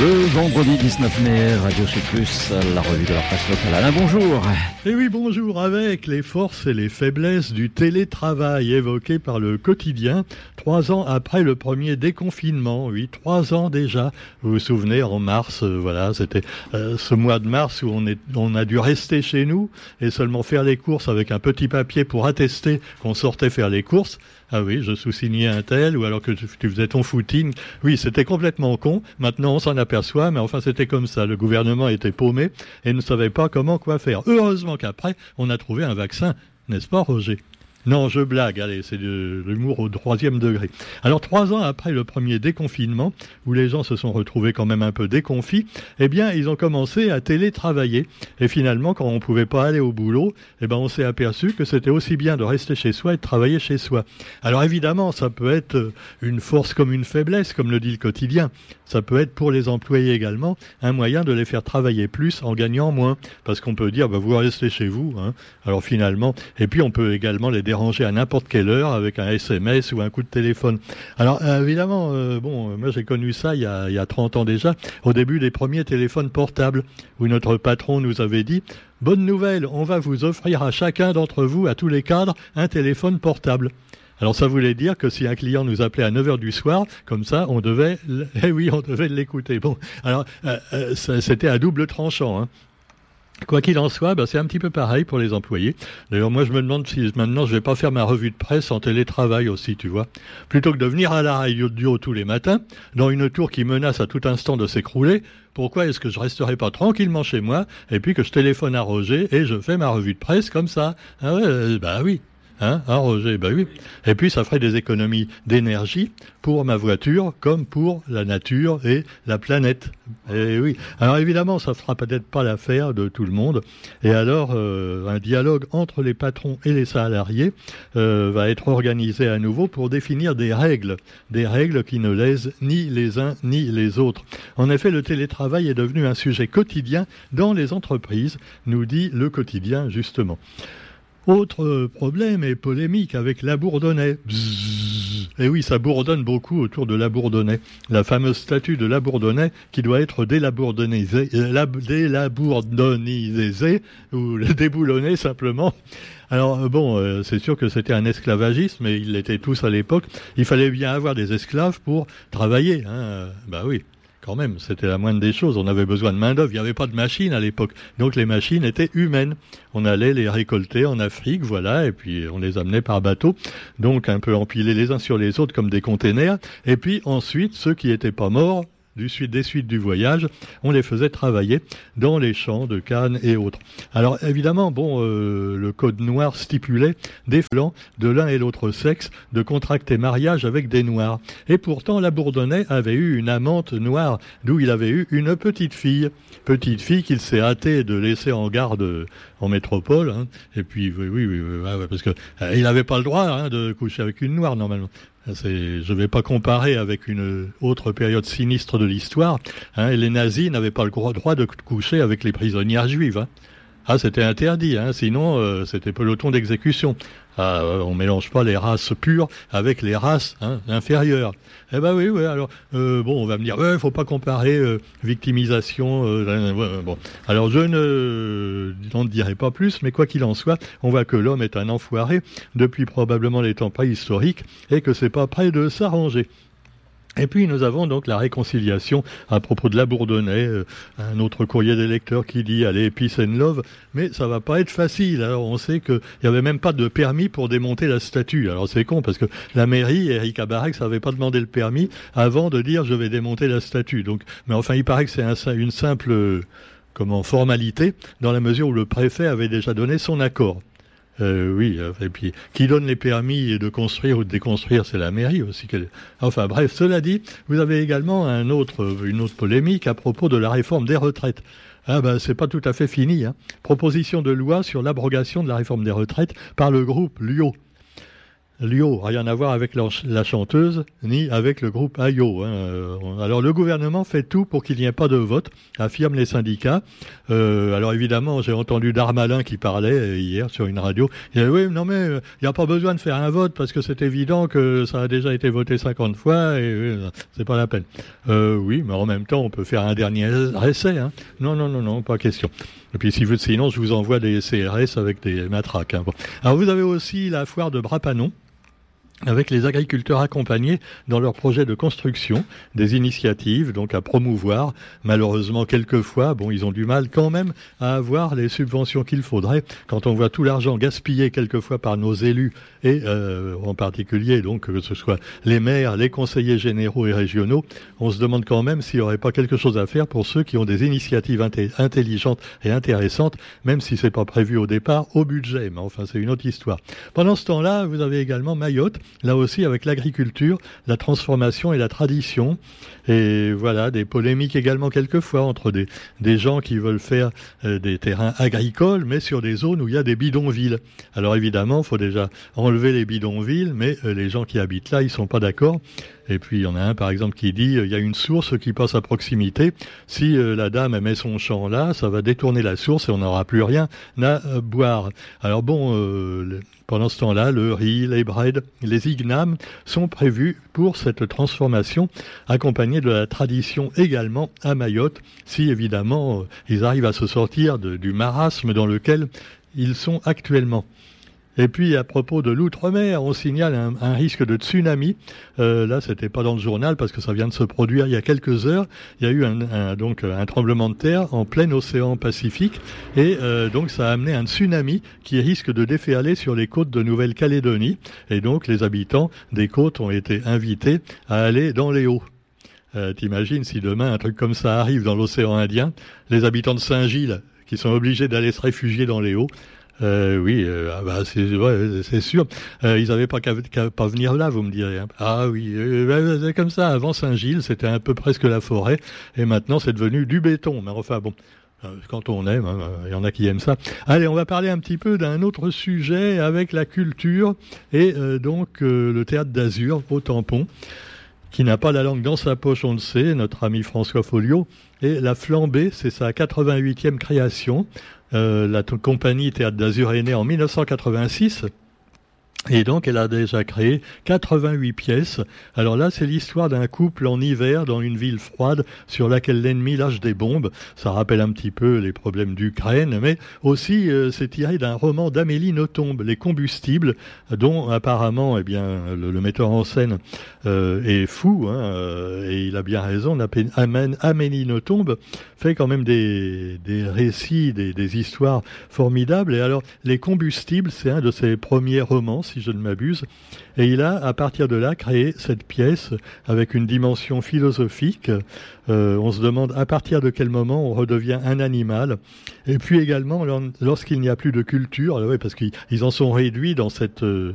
Le vendredi 19 mai, Radio Plus, la revue de la presse locale. Alain, bonjour. Et eh oui, bonjour. Avec les forces et les faiblesses du télétravail évoquées par le quotidien, trois ans après le premier déconfinement, oui, trois ans déjà. Vous vous souvenez, en mars, euh, voilà, c'était euh, ce mois de mars où on a dû rester chez nous et seulement faire les courses avec un petit papier pour attester qu'on sortait faire les courses. Ah oui, je sous-signais un tel, ou alors que tu faisais ton footing. Oui, c'était complètement con. Maintenant, on s'en aperçoit, mais enfin, c'était comme ça. Le gouvernement était paumé et ne savait pas comment quoi faire. Heureusement qu'après, on a trouvé un vaccin. N'est-ce pas, Roger? Non, je blague, allez, c'est de l'humour au troisième degré. Alors, trois ans après le premier déconfinement, où les gens se sont retrouvés quand même un peu déconfits, eh bien, ils ont commencé à télétravailler. Et finalement, quand on ne pouvait pas aller au boulot, eh ben, on s'est aperçu que c'était aussi bien de rester chez soi et de travailler chez soi. Alors, évidemment, ça peut être une force comme une faiblesse, comme le dit le quotidien. Ça peut être pour les employés également un moyen de les faire travailler plus en gagnant moins. Parce qu'on peut dire, bah, vous restez chez vous. Hein. Alors, finalement, et puis on peut également les déranger à n'importe quelle heure avec un SMS ou un coup de téléphone. Alors euh, évidemment, euh, bon, moi j'ai connu ça il y, a, il y a 30 ans déjà, au début des premiers téléphones portables, où notre patron nous avait dit Bonne nouvelle, on va vous offrir à chacun d'entre vous, à tous les cadres, un téléphone portable. Alors ça voulait dire que si un client nous appelait à 9 h du soir, comme ça, on devait, eh oui, on devait l'écouter. Bon, alors euh, c'était à double tranchant. Hein. Quoi qu'il en soit, bah, c'est un petit peu pareil pour les employés. D'ailleurs, moi, je me demande si maintenant je vais pas faire ma revue de presse en télétravail aussi, tu vois. Plutôt que de venir à la radio tous les matins, dans une tour qui menace à tout instant de s'écrouler, pourquoi est-ce que je resterai pas tranquillement chez moi et puis que je téléphone à Roger et je fais ma revue de presse comme ça? Ah ouais, euh, Bah oui. Hein, hein, Roger? Ben oui. Et puis, ça ferait des économies d'énergie pour ma voiture comme pour la nature et la planète. Et oui. Alors, évidemment, ça fera peut-être pas l'affaire de tout le monde. Et alors, euh, un dialogue entre les patrons et les salariés euh, va être organisé à nouveau pour définir des règles. Des règles qui ne lèsent ni les uns ni les autres. En effet, le télétravail est devenu un sujet quotidien dans les entreprises, nous dit le quotidien, justement. Autre problème et polémique avec la Bourdonnais. Et oui, ça bourdonne beaucoup autour de la Bourdonnais. La fameuse statue de la Bourdonnais qui doit être délabourdonisée, euh, ou déboulonnée simplement. Alors euh, bon, euh, c'est sûr que c'était un esclavagisme, et ils l'étaient tous à l'époque. Il fallait bien avoir des esclaves pour travailler. Hein. Bah oui quand même, c'était la moindre des choses. On avait besoin de main-d'œuvre. Il n'y avait pas de machines à l'époque. Donc les machines étaient humaines. On allait les récolter en Afrique, voilà, et puis on les amenait par bateau. Donc un peu empilés les uns sur les autres comme des containers. Et puis ensuite, ceux qui n'étaient pas morts, des suites du voyage, on les faisait travailler dans les champs de Cannes et autres. Alors évidemment, bon, euh, le code noir stipulait des flancs de l'un et l'autre sexe de contracter mariage avec des noirs. Et pourtant, la Bourdonnais avait eu une amante noire, d'où il avait eu une petite fille, petite fille qu'il s'est hâté de laisser en garde en métropole. Hein. Et puis, oui, oui, parce que euh, n'avait pas le droit hein, de coucher avec une noire normalement. Je ne vais pas comparer avec une autre période sinistre de l'histoire. Hein, les nazis n'avaient pas le droit de coucher avec les prisonnières juives. Hein. Ah, c'était interdit, hein, sinon euh, c'était peloton d'exécution. Ah, euh, on mélange pas les races pures avec les races hein, inférieures. Eh ben oui, oui. Alors euh, bon, on va me dire, ouais, faut pas comparer euh, victimisation. bon, alors je ne n'en dirai pas plus, mais quoi qu'il en soit, on voit que l'homme est un enfoiré depuis probablement les temps préhistoriques et que c'est pas près de s'arranger. Et puis nous avons donc la réconciliation à propos de la Bourdonnais, euh, un autre courrier des lecteurs qui dit allez peace and love, mais ça va pas être facile. Alors on sait qu'il n'y avait même pas de permis pour démonter la statue. Alors c'est con parce que la mairie, Eric Abarek, n'avait pas demandé le permis avant de dire je vais démonter la statue. Donc, mais enfin il paraît que c'est un, une simple comment formalité dans la mesure où le préfet avait déjà donné son accord. Euh, oui, euh, et puis qui donne les permis de construire ou de déconstruire, c'est la mairie aussi. Enfin bref, cela dit, vous avez également une autre polémique à propos de la réforme des retraites. Ah ben c'est pas tout à fait fini. Hein. Proposition de loi sur l'abrogation de la réforme des retraites par le groupe LIO. Lio, rien à voir avec la, chanteuse, ni avec le groupe Ayo. Hein. Euh, alors le gouvernement fait tout pour qu'il n'y ait pas de vote, affirment les syndicats. Euh, alors évidemment, j'ai entendu Darmalin qui parlait euh, hier sur une radio. Il dit oui, non mais il n'y a pas besoin de faire un vote parce que c'est évident que ça a déjà été voté 50 fois et c'est pas la peine. oui, mais en même temps, on peut faire un dernier essai. Hein. Non, non, non, non, pas question. Et puis si vous, sinon, je vous envoie des CRS avec des matraques. Hein. Alors vous avez aussi la foire de Brapanon avec les agriculteurs accompagnés dans leurs projets de construction, des initiatives donc à promouvoir. Malheureusement, quelquefois, bon, ils ont du mal quand même à avoir les subventions qu'il faudrait. Quand on voit tout l'argent gaspillé quelquefois par nos élus et euh, en particulier donc que ce soit les maires, les conseillers généraux et régionaux, on se demande quand même s'il n'y aurait pas quelque chose à faire pour ceux qui ont des initiatives intelligentes et intéressantes, même si c'est pas prévu au départ au budget. Mais enfin, c'est une autre histoire. Pendant ce temps-là, vous avez également Mayotte là aussi avec l'agriculture, la transformation et la tradition. Et voilà, des polémiques également quelquefois entre des, gens qui veulent faire euh, des terrains agricoles, mais sur des zones où il y a des bidonvilles. Alors évidemment, il faut déjà enlever les bidonvilles, mais euh, les gens qui habitent là, ils sont pas d'accord. Et puis il y en a un par exemple qui dit euh, il y a une source qui passe à proximité. Si la dame met son champ là, ça va détourner la source et on n'aura plus rien à boire. Alors bon, pendant ce temps-là, le riz, les breads, les ignames sont prévus pour cette transformation, accompagnée de la tradition également à Mayotte, si évidemment euh, ils arrivent à se sortir du marasme dans lequel ils sont actuellement. Et puis à propos de l'outre-mer, on signale un, risque de tsunami. Euh, là, c'était pas dans le journal parce que ça vient de se produire il y a quelques heures. Il y a eu un, donc un tremblement de terre en plein océan Pacifique et euh, donc ça a amené un tsunami qui risque de déferler sur les côtes de Nouvelle-Calédonie. Et donc les habitants des côtes ont été invités à aller dans les eaux. Euh, T'imagines si demain un truc comme ça arrive dans l'océan Indien, les habitants de Saint-Gilles qui sont obligés d'aller se réfugier dans les eaux, euh, oui, euh, ah bah, c'est ouais, sûr. Euh, ils n'avaient pas qu'à venir là, vous me direz. Hein. Ah oui, euh, c'est comme ça. Avant Saint-Gilles, c'était un peu presque la forêt, et maintenant c'est devenu du béton. Mais enfin bon. Quand on aime, hein, il y en a qui aiment ça. Allez, on va parler un petit peu d'un autre sujet avec la culture et donc le théâtre d'Azur au tampon qui n'a pas la langue dans sa poche, on le sait, notre ami François Folio. Et la flambée, c'est sa 88e création. Euh, la compagnie Théâtre d'Azur est née en 1986. Et donc, elle a déjà créé 88 pièces. Alors là, c'est l'histoire d'un couple en hiver dans une ville froide sur laquelle l'ennemi lâche des bombes. Ça rappelle un petit peu les problèmes d'Ukraine, mais aussi euh, c'est tiré d'un roman d'Amélie Nothomb, Les Combustibles, dont apparemment, eh bien, le, metteur en scène euh, est fou, hein, euh, et il a bien raison. Amélie Nothomb fait quand même des, des récits, des, des histoires formidables. Et alors, Les Combustibles, c'est un de ses premiers romans si je ne m'abuse. Et il a, à partir de là, créé cette pièce avec une dimension philosophique. Euh, on se demande à partir de quel moment on redevient un animal. Et puis également, lorsqu'il n'y a plus de culture, parce qu'ils en sont réduits dans cette... Euh,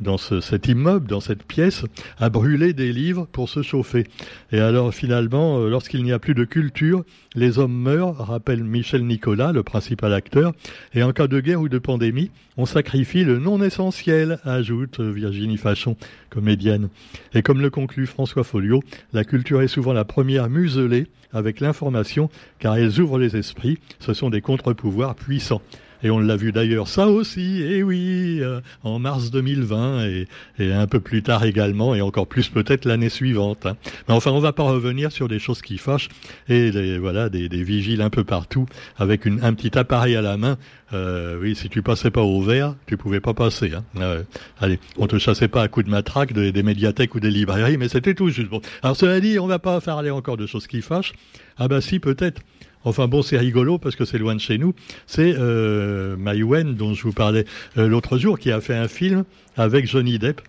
dans cet immeuble, dans cette pièce, à brûler des livres pour se chauffer. Et alors finalement, euh, lorsqu'il n'y a plus de culture, les hommes meurent, rappelle Michel Nicolas, le principal acteur, et en cas de guerre ou de pandémie, on sacrifie le non essentiel, ajoute Virginie Fachon, comédienne. Et comme le conclut François Folio, la culture est souvent la première muselée avec l'information, car elle ouvre les esprits, ce sont des contre-pouvoirs puissants. Et on l'a vu d'ailleurs ça aussi, et oui, euh, en mars 2020 et, et, un peu plus tard également, et encore plus peut-être l'année suivante. Hein. Mais enfin, on va pas revenir sur des choses qui fâchent et des, voilà des, des vigiles un peu partout avec une, un petit appareil à la main. Euh, oui, si tu passais pas au vert, tu pouvais pas passer. Hein. Euh, allez, on te chassait pas à coups de matraque des, des médiathèques ou des librairies, mais c'était tout juste. Bon. Alors cela dit, on va pas parler encore de choses qui fâchent. Ah bah si, peut-être. Enfin bon, c'est rigolo parce que c'est loin de chez nous. C'est euh, Wen, dont je vous parlais euh, l'autre jour, qui a fait un film avec Johnny Depp.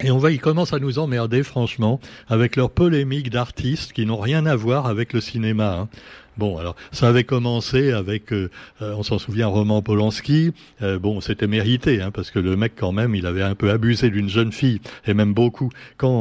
Et on va, ils commencent à nous emmerder, franchement, avec leurs polémiques d'artistes qui n'ont rien à voir avec le cinéma. Hein. Bon, alors ça avait commencé avec, euh, euh, on s'en souvient, Roman Polanski. Euh, bon, c'était mérité, hein, parce que le mec quand même, il avait un peu abusé d'une jeune fille, et même beaucoup, quand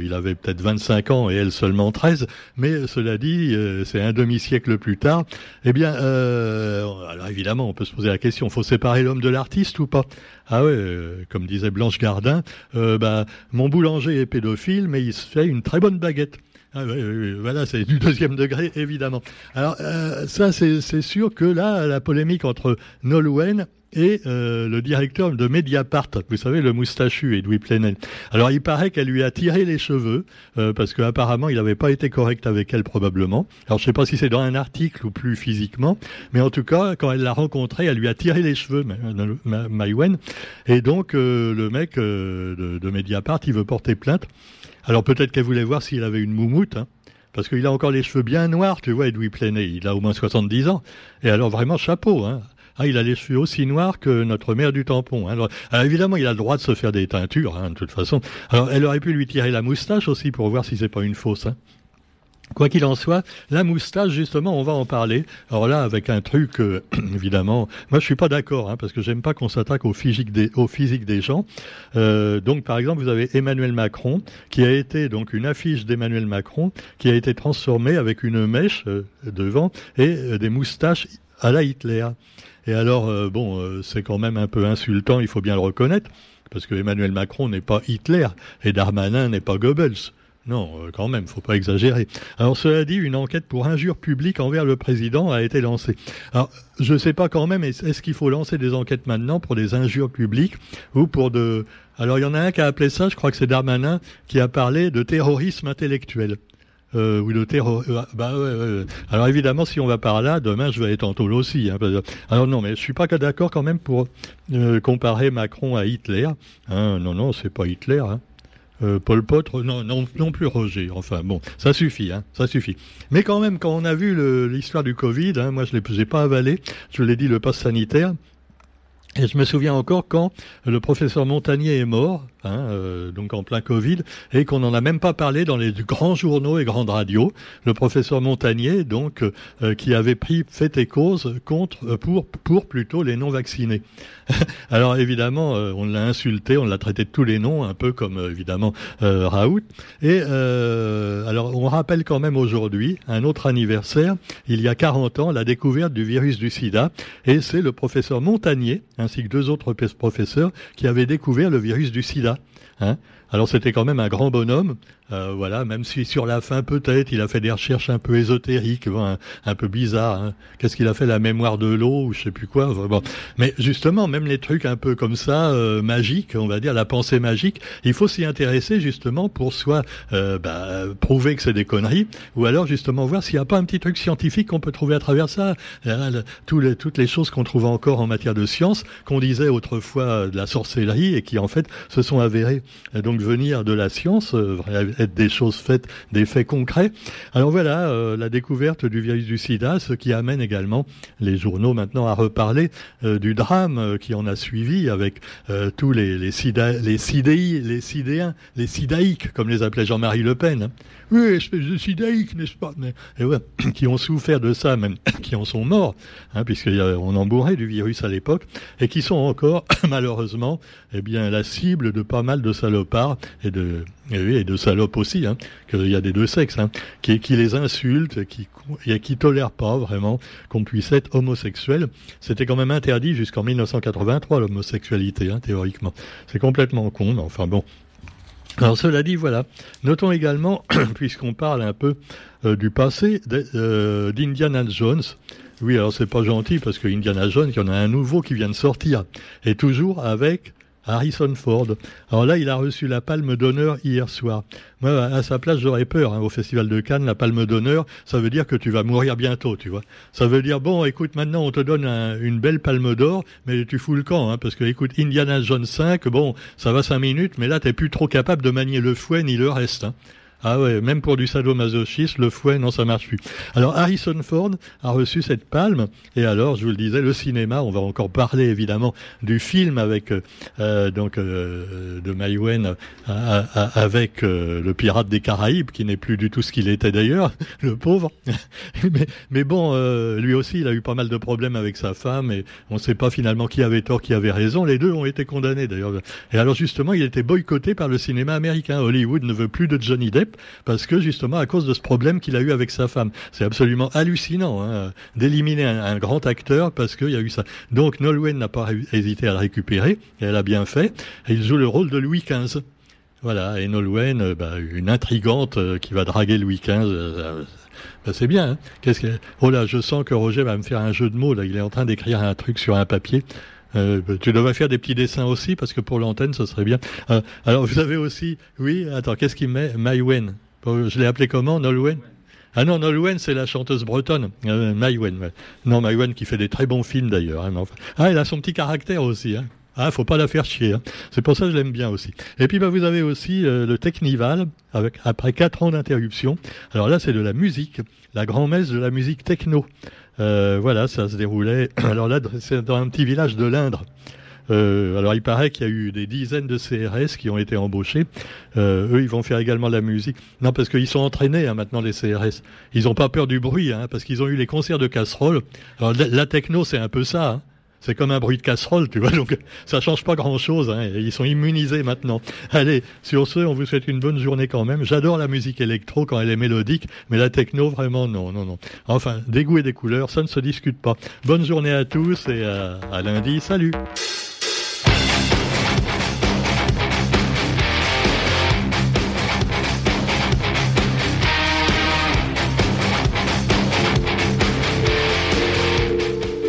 il avait peut-être 25 ans et elle seulement 13. Mais cela dit, c'est un demi-siècle plus tard. Eh bien, alors évidemment, on peut se poser la question, faut séparer l'homme de l'artiste ou pas? Ah ouais, comme disait Blanche Gardin, bah, mon boulanger est pédophile, mais il se fait une très bonne baguette. Ah oui, voilà, c'est du deuxième degré, évidemment. Alors, euh, ça, c'est sûr que là, la polémique entre Nolwenn et euh, le directeur de Mediapart, vous savez, le moustachu Edoui Plenel. Alors, il paraît qu'elle lui a tiré les cheveux, euh, parce qu'apparemment, il n'avait pas été correct avec elle, probablement. Alors, je sais pas si c'est dans un article ou plus physiquement, mais en tout cas, quand elle l'a rencontré, elle lui a tiré les cheveux, Maïwen. Et donc, le mec de, de Mediapart, il veut porter plainte. Alors peut-être qu'elle voulait voir s'il avait une moumoute, hein, parce qu'il a encore les cheveux bien noirs, tu vois, Edoui Plenet. Il a au moins 70 ans. Et alors vraiment chapeau, hein. Ah, il a les cheveux aussi noirs que notre mère du tampon. Hein. Alors, évidemment, il a le droit de se faire des teintures, hein, de toute façon. Alors, elle aurait pu lui tirer la moustache aussi pour voir si c'est pas une fausse. Hein. Quoi qu'il en soit, la moustache, justement, on va en parler. Alors là, avec un truc, euh, évidemment, moi je suis pas d'accord, hein, parce que j'aime pas qu'on s'attaque au physique des, gens. Euh, donc, par exemple, vous avez Emmanuel Macron, qui a été donc une affiche d'Emmanuel Macron, qui a été transformée avec une mèche euh, devant et des moustaches à la Hitler. Et alors, bon, c'est quand même un peu insultant, il faut bien le reconnaître, parce que Emmanuel Macron n'est pas Hitler et Darmanin n'est pas Goebbels. Non, euh, quand même, faut pas exagérer. Alors cela dit, une enquête pour injure publique envers le président a été lancée. Alors, je ne sais pas quand même, est-ce qu'il faut lancer des enquêtes maintenant pour des injures publiques ou pour de... Alors il y en a un qui a appelé ça, je crois que c'est Darmanin, qui a parlé de terrorisme intellectuel. Ou de terror. Alors évidemment, si on va par là, demain je vais être en tôle aussi. Hein, Alors non, mais je suis pas d'accord quand même pour euh, comparer Macron à Hitler. Hein, non, non, c'est pas Hitler. Hein. Euh, Paul Potre, non, non, non plus Roger. Enfin bon, ça suffit, hein, ça suffit. Mais quand même, quand on a vu l'histoire du Covid, hein, moi je l'ai pas avalé, je l'ai dit le pass sanitaire, et je me souviens encore quand le professeur Montagnier est mort, hein, euh, donc en plein Covid, et qu'on n'en a même pas parlé dans les grands journaux et grandes radios. Le professeur Montagnier, donc, euh, qui avait pris fait et cause contre, euh, pour, pour plutôt les non vaccinés. alors évidemment, on l'a insulté, on l'a traité de tous les noms, un peu comme évidemment Raoult. Et alors on rappelle quand même aujourd'hui un autre anniversaire, il y a 40 ans, la découverte du virus du SIDA, et c'est le professeur Montagnier ainsi que deux autres professeurs qui avaient découvert le virus du sida. Hein. Alors c'était quand même un grand bonhomme, euh, voilà, même si sur la fin peut-être il a fait des recherches un peu ésotériques, un, peu bizarres. Hein. Qu'est-ce qu'il a fait la mémoire de l'eau ou je sais plus quoi. Mais justement, même les trucs un peu comme ça, euh, magiques, on va dire la pensée magique, il faut s'y intéresser justement pour soit euh, bah, prouver que c'est des conneries, ou alors justement voir s'il n'y a pas un petit truc scientifique qu'on peut trouver à travers ça. Les, toutes les choses qu'on trouve encore en matière de science, qu'on disait autrefois de la sorcellerie et qui en fait se sont avérées. Venir de la science, euh, être des choses faites, des faits concrets. Alors voilà, euh, la découverte du virus du sida, ce qui amène également les journaux maintenant à reparler euh, du drame qui en a suivi avec tous les, sida, les sidéi, les les sidaïques, comme les appelait Jean-Marie Le Pen. Hein. Oui, espèce de sidaïque, n'est-ce pas? Et ouais, qui ont souffert de ça, même qui en sont morts, hein, puisqu'on en bourrait du virus à l'époque, et qui sont encore, malheureusement, eh bien, la cible de pas mal de salopards et de, et de salopes aussi, hein, qu'il y a des deux sexes, hein, qui, qui les insultent, qui, et qui tolèrent pas vraiment qu'on puisse être homosexuel. C'était quand même interdit jusqu'en 1983 l'homosexualité, hein, théoriquement. C'est complètement con, mais enfin bon, alors cela dit, voilà. Notons également, puisqu'on parle un peu euh, du passé euh, d'Indiana Jones. Oui, alors c'est pas gentil parce que Indiana Jones, il y en a un nouveau qui vient de sortir, et toujours avec Harrison Ford. Alors là, il a reçu la Palme d'honneur hier soir. Moi, à sa place, j'aurais peur. Hein, au Festival de Cannes, la Palme d'honneur, ça veut dire que tu vas mourir bientôt, tu vois. Ça veut dire, bon, écoute, maintenant, on te donne une belle Palme d'or, mais tu fous le camp, hein, parce que, écoute, Indiana Jones 5, bon, ça va cinq minutes, mais là, t'es plus trop capable de manier le fouet ni le reste. Hein. Ah ouais, même pour du sadomasochisme, le fouet, non, ça marche plus. Alors Harrison Ford a reçu cette palme, et alors, je vous le disais, le cinéma, on va encore parler évidemment du film avec euh, euh donc euh, de Maïwen euh, avec le pirate des Caraïbes, qui n'est plus du tout ce qu'il était d'ailleurs, le pauvre. mais, bon, lui aussi, il a eu pas mal de problèmes avec sa femme, et on ne sait pas finalement qui avait tort, qui avait raison. Les deux ont été condamnés d'ailleurs. Et alors justement, il était boycotté par le cinéma américain. Hollywood ne veut plus de Johnny Depp parce que justement à cause de ce problème qu'il a eu avec sa femme. C'est absolument hallucinant hein, d'éliminer un, grand acteur parce qu'il y a eu ça. Donc Nolwenn n'a pas hésité à le récupérer et elle a bien fait. Il joue le rôle de Louis XV. Voilà, et Nolwenn, euh, bah, une intrigante euh, qui va draguer Louis XV. Euh, bah, c'est bien. Hein. Qu'est-ce que... Oh là, je sens que Roger va me faire un jeu de mots. Là, il est en train d'écrire un truc sur un papier. Euh, tu devrais faire des petits dessins aussi parce que pour l'antenne, ce serait bien. Euh, alors vous avez aussi, oui, attends, qu'est-ce qu'il met? Maïwen. Je l'ai appelé comment Nolwenn ah non, Nolwenn, c'est la chanteuse bretonne. Euh, Maïwen, Non, Maïwen qui fait des très bons films d'ailleurs. Hein, ah, elle a son petit caractère aussi. Hein. Ah, faut pas la faire chier. Hein. C'est pour ça que je l'aime bien aussi. Et puis, bah, vous avez aussi euh, le Technival, avec, après quatre ans d'interruption. Alors là, c'est de la musique, la grand-messe de la musique techno. Euh, voilà, ça se déroulait. Alors là, c'est dans un petit village de l'Indre. Euh, alors il paraît qu'il y a eu des dizaines de CRS qui ont été embauchés. Euh, eux, ils vont faire également la musique. Non, parce qu'ils sont entraînés hein, maintenant les CRS. Ils n'ont pas peur du bruit, hein, parce qu'ils ont eu les concerts de casseroles. Alors la, techno, c'est un peu ça. Hein c'est comme un bruit de casserole, tu vois, donc ça change pas grand-chose, hein, ils sont immunisés maintenant. Allez, sur ce, on vous souhaite une bonne journée quand même. J'adore la musique électro quand elle est mélodique, mais la techno, vraiment, non, non, non. Enfin, des et des couleurs, ça ne se discute pas. Bonne journée à tous et à lundi, salut